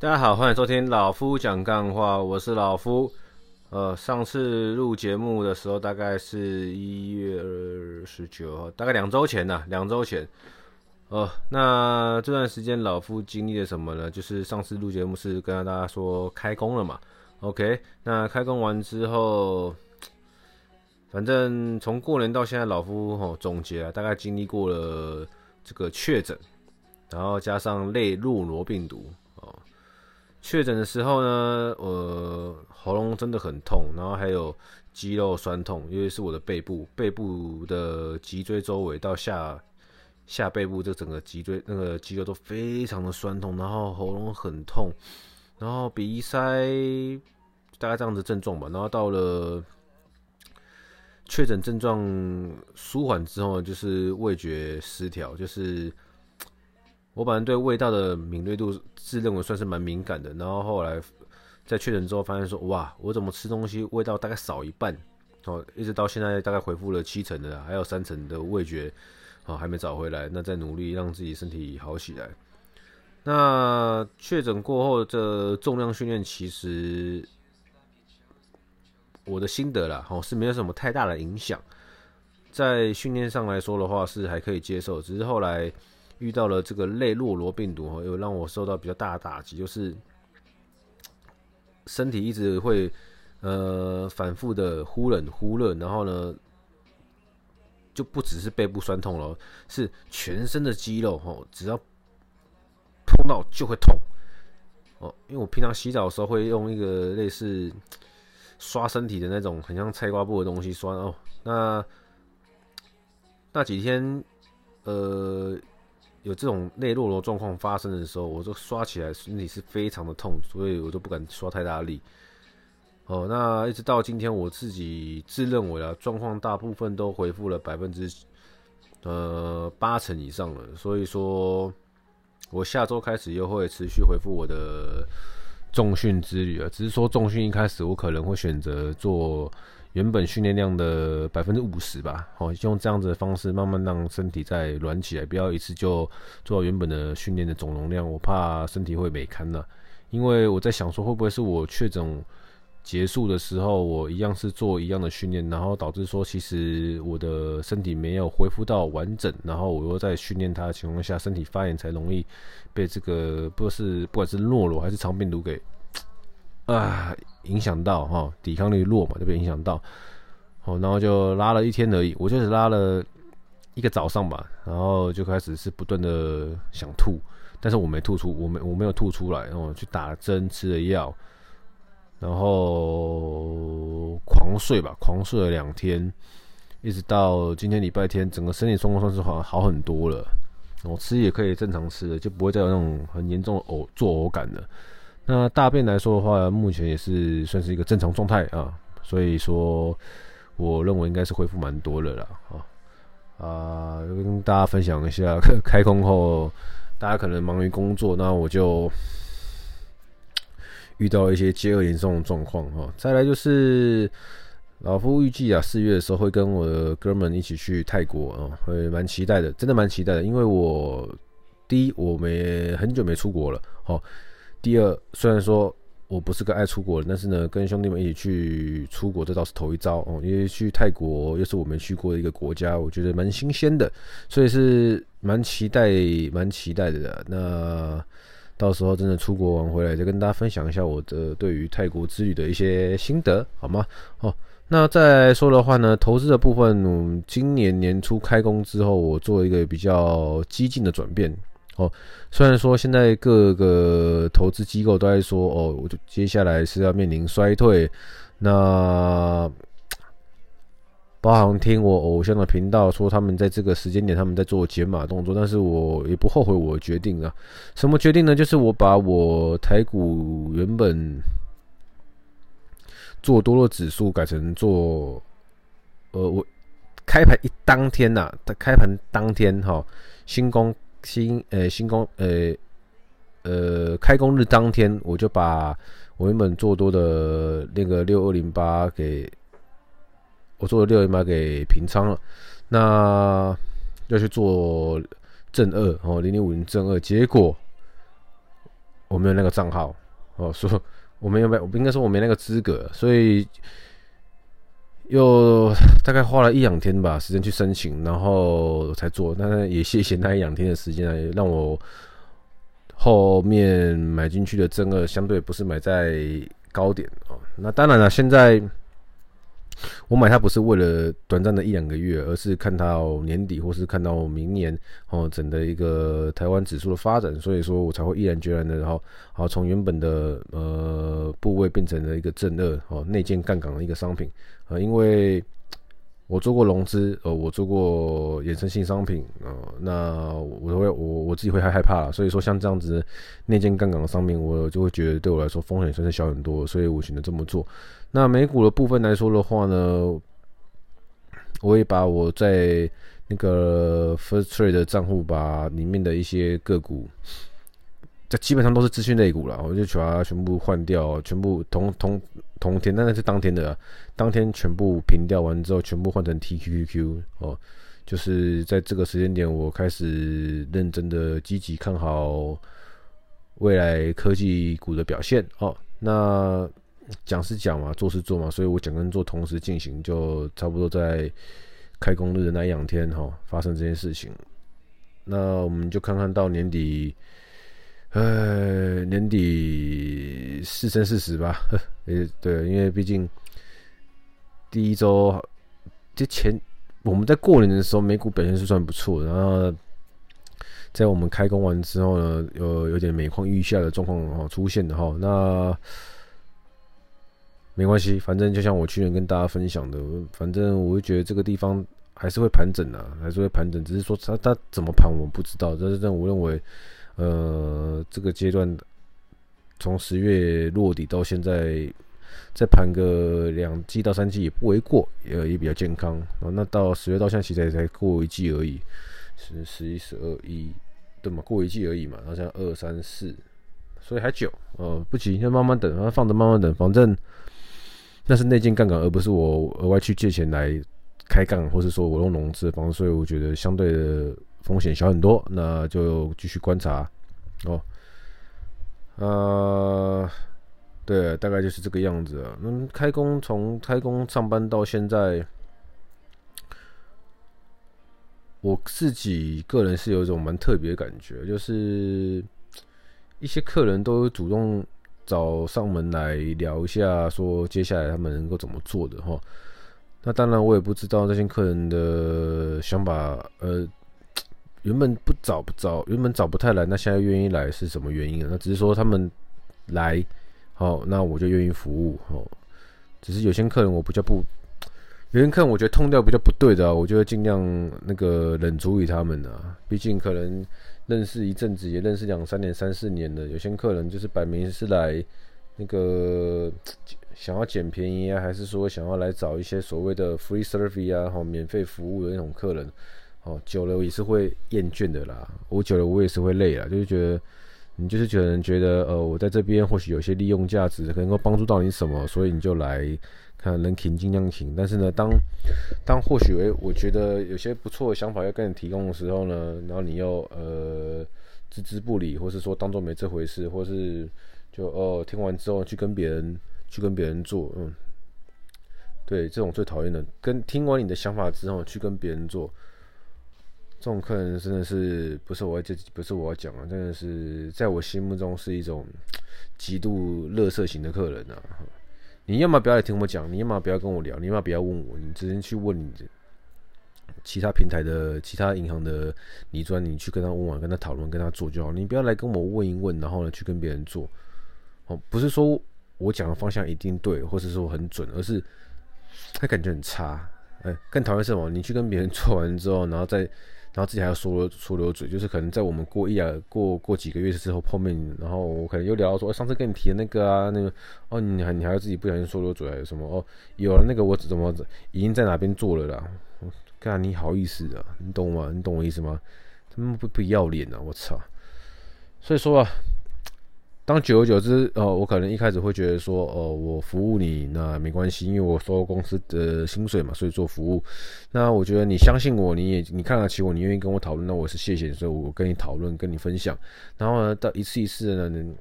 大家好，欢迎收听老夫讲干话，我是老夫。呃，上次录节目的时候大概是一月二十九号，大概两周前呐，两周前。呃，那这段时间老夫经历了什么呢？就是上次录节目是跟大家说开工了嘛。OK，那开工完之后，反正从过年到现在，老夫吼总结啊，大概经历过了这个确诊，然后加上类诺罗病毒。确诊的时候呢，呃，喉咙真的很痛，然后还有肌肉酸痛，因为是我的背部，背部的脊椎周围到下下背部这整个脊椎那个肌肉都非常的酸痛，然后喉咙很痛，然后鼻塞，大概这样子症状吧。然后到了确诊症状舒缓之后，就是味觉失调，就是。我本来对味道的敏锐度自认为算是蛮敏感的，然后后来在确诊之后发现说，哇，我怎么吃东西味道大概少一半，哦，一直到现在大概恢复了七成的，还有三成的味觉，哦，还没找回来，那再努力让自己身体好起来。那确诊过后的重量训练，其实我的心得啦，哦，是没有什么太大的影响，在训练上来说的话是还可以接受，只是后来。遇到了这个类诺罗病毒哈，又让我受到比较大的打击，就是身体一直会呃反复的忽冷忽热，然后呢就不只是背部酸痛了，是全身的肌肉哈，只要碰到就会痛哦。因为我平常洗澡的时候会用一个类似刷身体的那种很像菜瓜布的东西刷哦，那那几天呃。有这种类诺罗状况发生的时候，我就刷起来身体是非常的痛，所以我都不敢刷太大力。哦，那一直到今天，我自己自认为啊，状况大部分都恢复了百分之呃八成以上了。所以说，我下周开始又会持续恢复我的重训之旅啊。只是说重训一开始我可能会选择做。原本训练量的百分之五十吧，好，用这样子的方式慢慢让身体再软起来，不要一次就做到原本的训练的总容量，我怕身体会没堪了。因为我在想说，会不会是我确诊结束的时候，我一样是做一样的训练，然后导致说其实我的身体没有恢复到完整，然后我又在训练它的情况下，身体发炎才容易被这个不是不管是诺罗还是肠病毒给。啊，影响到哈，抵抗力弱嘛，就被影响到，哦，然后就拉了一天而已，我就是拉了一个早上吧，然后就开始是不断的想吐，但是我没吐出，我没我没有吐出来，然后去打针，吃了药，然后狂睡吧，狂睡了两天，一直到今天礼拜天，整个身体状况算是好好很多了，我吃也可以正常吃了，就不会再有那种很严重的呕作呕感了。那大便来说的话，目前也是算是一个正常状态啊，所以说我认为应该是恢复蛮多的了啊啊，跟大家分享一下，开工后大家可能忙于工作，那我就遇到一些接二连三的状况哈。再来就是老夫预计啊，四月的时候会跟我的哥们一起去泰国啊，会蛮期待的，真的蛮期待的，因为我第一我没很久没出国了，好。第二，虽然说我不是个爱出国的，但是呢，跟兄弟们一起去出国，这倒是头一遭哦。因为去泰国又是我没去过的一个国家，我觉得蛮新鲜的，所以是蛮期待、蛮期待的。那到时候真的出国玩回来，再跟大家分享一下我的对于泰国之旅的一些心得，好吗？哦，那再说的话呢，投资的部分，嗯，今年年初开工之后，我做一个比较激进的转变。哦，虽然说现在各个投资机构都在说，哦，我就接下来是要面临衰退，那包含听我偶像的频道说，他们在这个时间点他们在做减码动作，但是我也不后悔我决定啊。什么决定呢？就是我把我台股原本做多的指数改成做，呃，我开盘一当天呐、啊，开盘当天哈，新工。新呃、新工呃呃开工日当天，我就把我原本做多的那个六二零八给我做的六二零八给平仓了，那要去做正二哦零零五零正二，结果我没有那个账号哦，说我没有没，应该说我没那个资格，所以又大概花了一两天吧时间去申请，然后才做。那也谢谢那一两天的时间啊，让我后面买进去的正二相对不是买在高点哦。那当然了，现在。我买它不是为了短暂的一两个月，而是看到年底或是看到明年哦，整的一个台湾指数的发展，所以说我才会毅然决然的，然后好从原本的呃部位变成了一个正二哦内建杠杆的一个商品。啊，因为我做过融资，呃，我做过衍生性商品啊，那我会我我自己会害害怕，所以说像这样子内建杠杆的商品，我就会觉得对我来说风险算是小很多，所以我选择这么做。那美股的部分来说的话呢，我也把我在那个 First Trade 的账户，把里面的一些个股，这基本上都是资讯类股了，我就把它全部换掉，全部同同同天，那是当天的，当天全部平掉完之后，全部换成 TQQQ 哦，就是在这个时间点，我开始认真的积极看好未来科技股的表现哦，那。讲是讲嘛，做是做嘛，所以我讲跟做同时进行，就差不多在开工日的那一两天哈，发生这件事情。那我们就看看到年底，呃，年底是生是死吧？诶，对，因为毕竟第一周之前我们在过年的时候，美股表现是算不错，然后在我们开工完之后呢，有有点每况愈下的状况哦出现的哈，那。没关系，反正就像我去年跟大家分享的，反正我就觉得这个地方还是会盘整的，还是会盘整，只是说它它怎么盘我们不知道。但是但我认为，呃，这个阶段从十月落底到现在，再盘个两季到三季也不为过，也也比较健康。然后那到十月到现在其实才过一季而已，十十一十二一，对嘛？过一季而已嘛。然后现在二三四，所以还久，呃，不急，要慢慢等，然后放着慢慢等，反正。那是内建杠杆，而不是我额外去借钱来开杠，或是说我用融资的方式，所以我觉得相对的风险小很多。那就继续观察哦。呃，对，大概就是这个样子啊。嗯，开工从开工上班到现在，我自己个人是有一种蛮特别的感觉，就是一些客人都主动。找上门来聊一下，说接下来他们能够怎么做的哈。那当然，我也不知道这些客人的想法。呃，原本不找不找，原本找不太来，那现在愿意来是什么原因啊？那只是说他们来，好，那我就愿意服务。哦，只是有些客人我比较不，有些客人我觉得痛调比较不对的啊，我就会尽量那个冷处理他们啊。毕竟可能。认识一阵子，也认识两三年、三四年的，有些客人就是摆明是来那个想要捡便宜啊，还是说想要来找一些所谓的 free service 啊，好免费服务的那种客人，哦，久了也是会厌倦的啦。我久了我也是会累啦，就是觉得你就是觉得觉得呃，我在这边或许有些利用价值，可能够帮助到你什么，所以你就来。看能停尽量停，但是呢，当当或许诶，我觉得有些不错的想法要跟你提供的时候呢，然后你又呃置之不理，或是说当做没这回事，或是就哦听完之后去跟别人去跟别人做，嗯，对，这种最讨厌的，跟听完你的想法之后去跟别人做，这种客人真的是不是我这不是我要讲啊，真的是在我心目中是一种极度乐色型的客人啊。你要么不要来听我讲，你要么不要跟我聊，你要么不要问我，你直接去问其他平台的、其他银行的理专，你去跟他问完，跟他讨论，跟他做就好。你不要来跟我问一问，然后呢去跟别人做。哦，不是说我讲的方向一定对，或者说很准，而是他感觉很差。哎，更讨厌什么？你去跟别人做完之后，然后再。然后自己还要说说流嘴，就是可能在我们过一啊过过几个月之后碰面，然后我可能又聊到说，上次跟你提的那个啊，那个哦，你还你还要自己不小心说流嘴还有什么哦？有了那个我怎么已经在哪边做了啦？干你好意思啊？你懂吗？你懂我意思吗？他们不不要脸啊！我操！所以说啊。当久而久之，哦，我可能一开始会觉得说，哦，我服务你那没关系，因为我收公司的薪水嘛，所以做服务。那我觉得你相信我，你也你看得起我，你愿意跟我讨论，那我是谢谢你，所以我跟你讨论，跟你分享。然后呢，到一次一次的呢，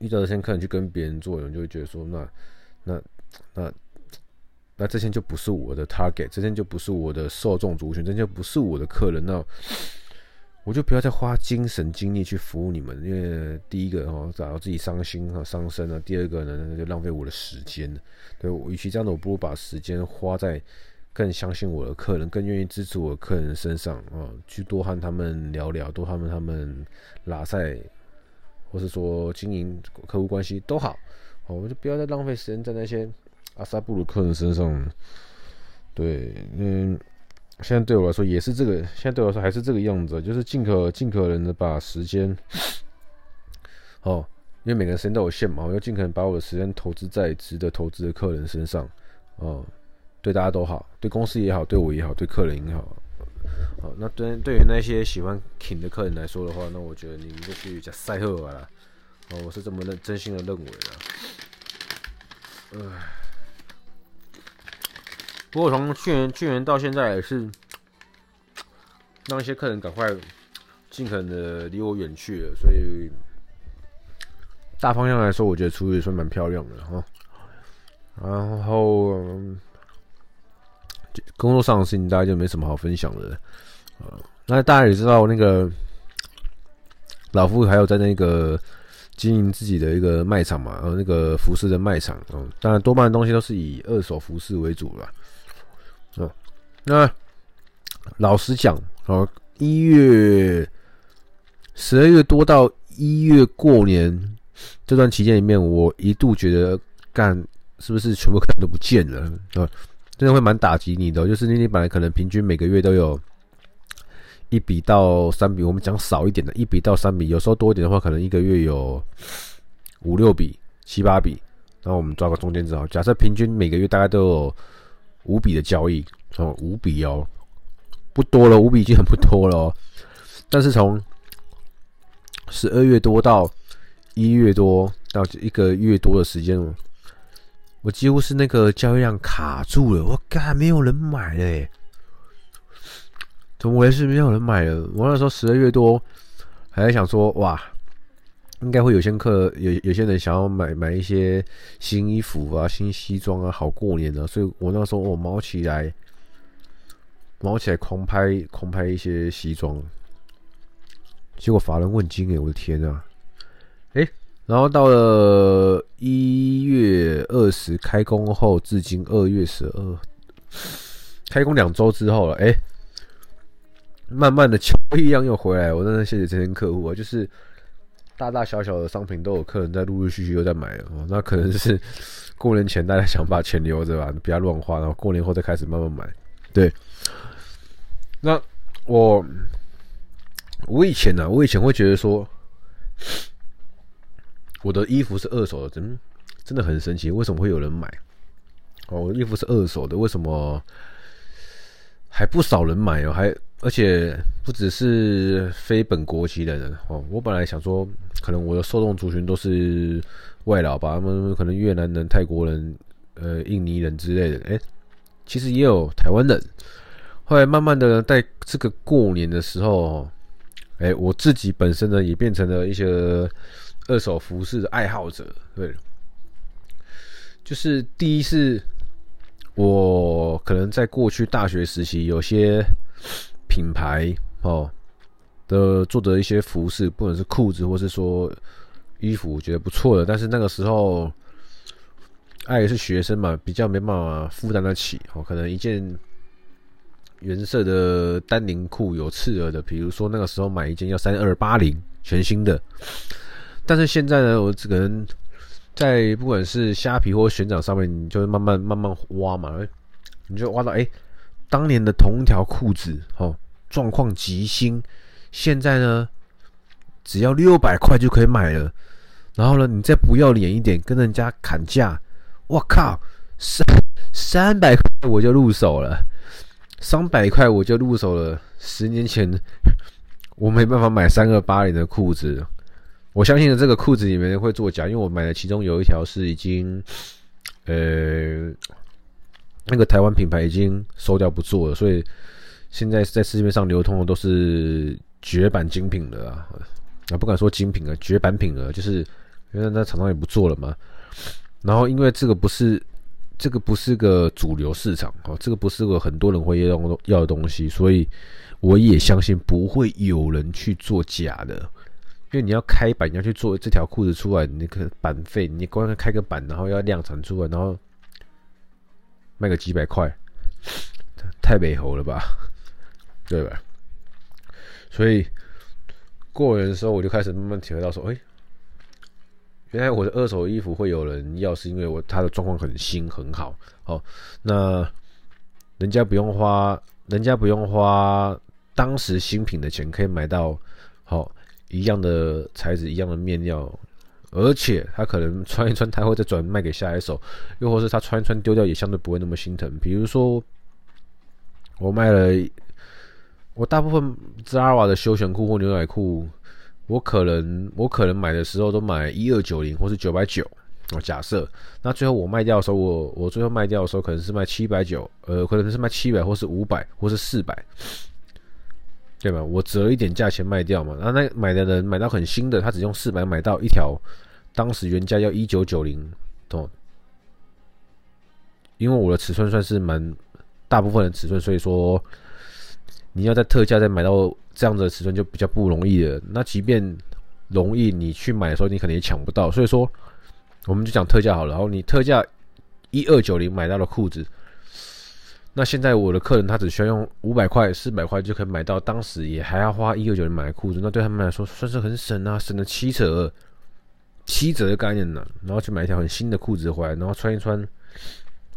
遇到这些客人去跟别人做，你就会觉得说，那那那那这些就不是我的 target，这些就不是我的受众族群，这些就不是我的客人，那我就不要再花精神精力去服务你们，因为第一个哦，找到自己伤心啊伤身啊，第二个呢，那就浪费我的时间。对，与其这样的，我不如把时间花在更相信我的客人、更愿意支持我的客人身上啊，去多和他们聊聊，多和他们他们拉赛，或是说经营客户关系都好，哦，我就不要再浪费时间在那些阿萨布鲁客人身上。对，嗯。现在对我来说也是这个，现在对我来说还是这个样子，就是尽可尽可能的把时间，哦，因为每个人时间都有限嘛，我要尽可能把我的时间投资在值得投资的客人身上，哦，对大家都好，对公司也好，对我也好，对客人也好，好，那对对于那些喜欢挺的客人来说的话，那我觉得你们就去讲赛赫尔了，哦，我是这么认真心的认为的，唉。不过从去年去年到现在，也是让一些客人赶快尽可能的离我远去了，所以大方向来说，我觉得处理也算蛮漂亮的哈。然后工作上的事情，大家就没什么好分享的啊。那大家也知道，那个老夫还有在那个经营自己的一个卖场嘛，呃，那个服饰的卖场，嗯，当然多半东西都是以二手服饰为主了。哦，那老实讲，哦，一月十二月多到一月过年这段期间里面，我一度觉得干是不是全部客人都不见了啊？真的会蛮打击你的。就是你你本来可能平均每个月都有一笔到三笔，我们讲少一点的，一笔到三笔，有时候多一点的话，可能一个月有五六笔、七八笔。然后我们抓个中间值好，假设平均每个月大概都有。五笔的交易哦，五笔哦，不多了，五笔已经很不多了哦。但是从十二月多到一月多到一个月多的时间，我几乎是那个交易量卡住了。我靠，没有人买了，怎么回事？没有人买了。我那时候十二月多还在想说，哇。应该会有些客有有些人想要买买一些新衣服啊、新西装啊，好过年啊。所以我那时候我卯起来，卯起来狂拍狂拍一些西装，结果乏人问津哎，我的天啊！哎、然后到了一月二十开工后，至今二月十二，开工两周之后了，哎、慢慢的秋一样又回来，我真的谢谢这些客户啊，就是。大大小小的商品都有客人在陆陆续续又在买了，那可能是 过年前大家想把钱留着吧，不要乱花，然后过年后再开始慢慢买。对，那我我以前呢、我以前会觉得说，我的衣服是二手的，真真的很神奇，为什么会有人买？哦，我衣服是二手的，为什么还不少人买哦？还。而且不只是非本国籍的人哦，我本来想说，可能我的受众族群都是外劳吧，他们可能越南人、泰国人、呃、印尼人之类的。哎，其实也有台湾人。后来慢慢的，在这个过年的时候，哎，我自己本身呢，也变成了一些二手服饰的爱好者。对，就是第一是，我可能在过去大学时期有些。品牌哦的做的一些服饰，不管是裤子或是说衣服，我觉得不错的。但是那个时候，爱也是学生嘛，比较没办法负担得起哦。可能一件原色的丹宁裤有刺耳的，比如说那个时候买一件要三二八零全新的。但是现在呢，我只可能在不管是虾皮或悬掌上面，你就会慢慢慢慢挖嘛，你就挖到哎。当年的同一条裤子，哦，状况极新，现在呢，只要六百块就可以买了。然后呢，你再不要脸一点，跟人家砍价，我靠，三三百块我就入手了，三百块我就入手了。十年前 我没办法买三二八零的裤子，我相信这个裤子里面会作假，因为我买的其中有一条是已经，呃。那个台湾品牌已经收掉不做了，所以现在在市面上流通的都是绝版精品了啊！啊，不敢说精品了，绝版品了，就是因为那厂商也不做了嘛。然后因为这个不是这个不是个主流市场哦，这个不是个很多人会要要的东西，所以我也相信不会有人去做假的。因为你要开版，你要去做这条裤子出来，那个版费，你光开个版，然后要量产出来，然后卖个几百块，太美猴了吧，对吧？所以过年的时候，我就开始慢慢体会到说，哎，原来我的二手衣服会有人要，是因为我它的状况很新很好。哦，那人家不用花，人家不用花当时新品的钱，可以买到好。一样的材质，一样的面料，而且他可能穿一穿，他会再转卖给下一手，又或是他穿一穿丢掉，也相对不会那么心疼。比如说，我卖了，我大部分 Zara 的休闲裤或牛仔裤，我可能我可能买的时候都买一二九零或是九百九哦。假设那最后我卖掉的时候，我我最后卖掉的时候可能是卖七百九，呃，可能是卖七百或是五百或是四百。对吧？我折一点价钱卖掉嘛，然后那买的人买到很新的，他只用四百买到一条，当时原价要一九九零，懂？因为我的尺寸算是蛮大部分的尺寸，所以说你要在特价再买到这样子的尺寸就比较不容易了。那即便容易，你去买的时候你可能也抢不到。所以说，我们就讲特价好了。然后你特价一二九零买到的裤子。那现在我的客人他只需要用五百块、四百块就可以买到，当时也还要花一二九零买裤子，那对他们来说算是很省啊，省了七折，七折的概念呢。然后去买一条很新的裤子回来，然后穿一穿，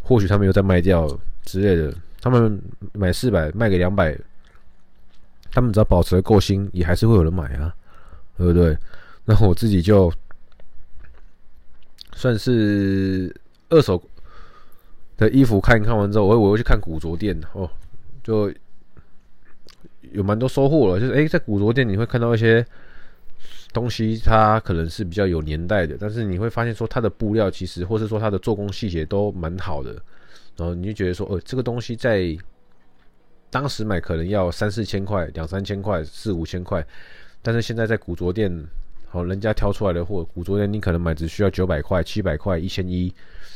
或许他们又在卖掉之类的。他们买四百卖给两百，他们只要保持的够新，也还是会有人买啊，对不对？然后我自己就算是二手。的衣服看一看完之后，我我又去看古着店哦，就有蛮多收获了。就是诶，在古着店你会看到一些东西，它可能是比较有年代的，但是你会发现说它的布料其实，或是说它的做工细节都蛮好的。然后你就觉得说，哦，这个东西在当时买可能要三四千块、两三千块、四五千块，但是现在在古着店，好，人家挑出来的货，古着店你可能买只需要九百块、七百块、一千一。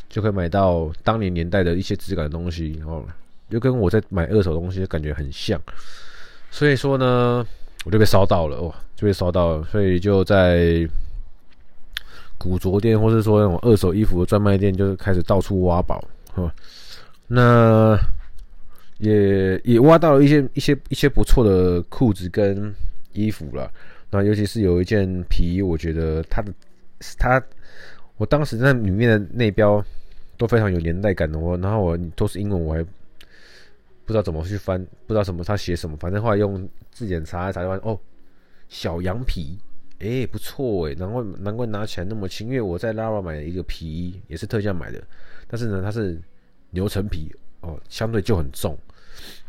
就可以买到当年年代的一些质感的东西哦，就跟我在买二手东西感觉很像，所以说呢，我就被烧到了哦，就被烧到了，所以就在古着店或是说那种二手衣服的专卖店，就开始到处挖宝哦。那也也挖到了一些一些一些不错的裤子跟衣服了，那尤其是有一件皮衣，我觉得它的它，我当时在里面的内标。都非常有年代感的哦，然后我都是英文，我还不知道怎么去翻，不知道什么他写什么，反正后来用字典查一查，就发现哦，小羊皮，哎、不错哎，难怪难怪拿起来那么轻，因为我在 Lara 买了一个皮衣，也是特价买的，但是呢，它是牛层皮哦，相对就很重，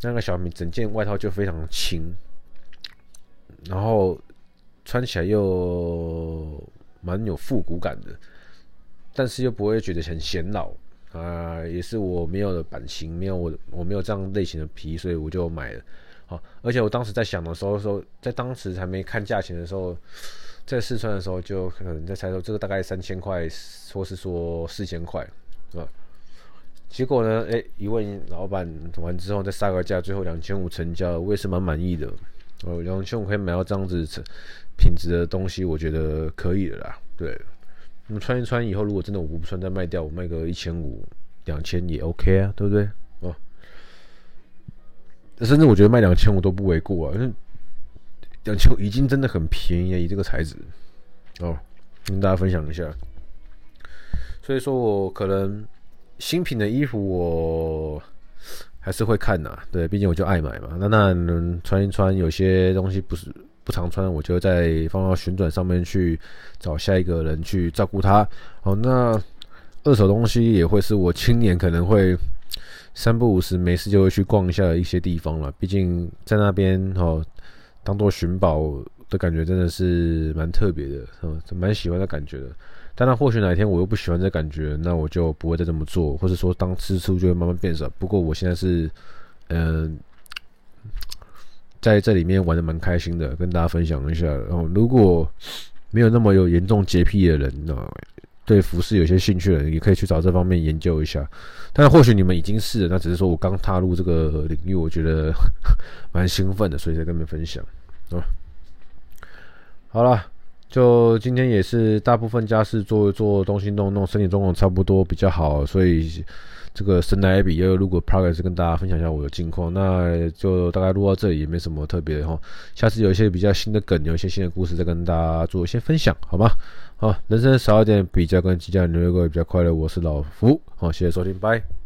那个小米整件外套就非常轻，然后穿起来又蛮有复古感的，但是又不会觉得很显老。啊、也是我没有的版型，没有我我没有这样类型的皮，所以我就买了。好，而且我当时在想的时候，说在当时还没看价钱的时候，在试穿的时候就可能在猜说这个大概三千块，或是说四千块，是吧？结果呢，哎、一问老板完之后再杀个价，最后两千五成交，我也是蛮满意的。哦，两千五可以买到这样子品质的东西，我觉得可以的啦。对。那么穿一穿以后，如果真的我不穿再卖掉，我卖个一千五、两千也 OK 啊，对不对？哦，甚至我觉得卖两千五都不为过啊，因为两千五已经真的很便宜了，以这个材质哦，跟大家分享一下。所以说我可能新品的衣服我还是会看呐，对，毕竟我就爱买嘛。那那能穿一穿，有些东西不是。不常穿，我就再放到旋转上面去找下一个人去照顾它。好，那二手东西也会是我青年可能会三不五时没事就会去逛一下一些地方了。毕竟在那边哦，当做寻宝的感觉真的是蛮特别的，嗯，蛮喜欢的感觉的。当然，或许哪一天我又不喜欢这感觉，那我就不会再这么做，或者说当支出就会慢慢变少。不过我现在是，嗯。在这里面玩的蛮开心的，跟大家分享一下。然后，如果没有那么有严重洁癖的人啊，对服饰有些兴趣的人，也可以去找这方面研究一下。但或许你们已经是，那只是说我刚踏入这个领域，我觉得蛮兴奋的，所以才跟你们分享啊。好了，就今天也是大部分家事做一做，东西弄弄，身体状况差不多比较好，所以。这个神来一笔，又录个 progress，跟大家分享一下我的近况，那就大概录到这里，也没什么特别的哈。下次有一些比较新的梗，有一些新的故事，再跟大家做一些分享，好吗？好，人生少一点比较跟计较，你会过得比较快乐。我是老福，好，谢谢收听，拜。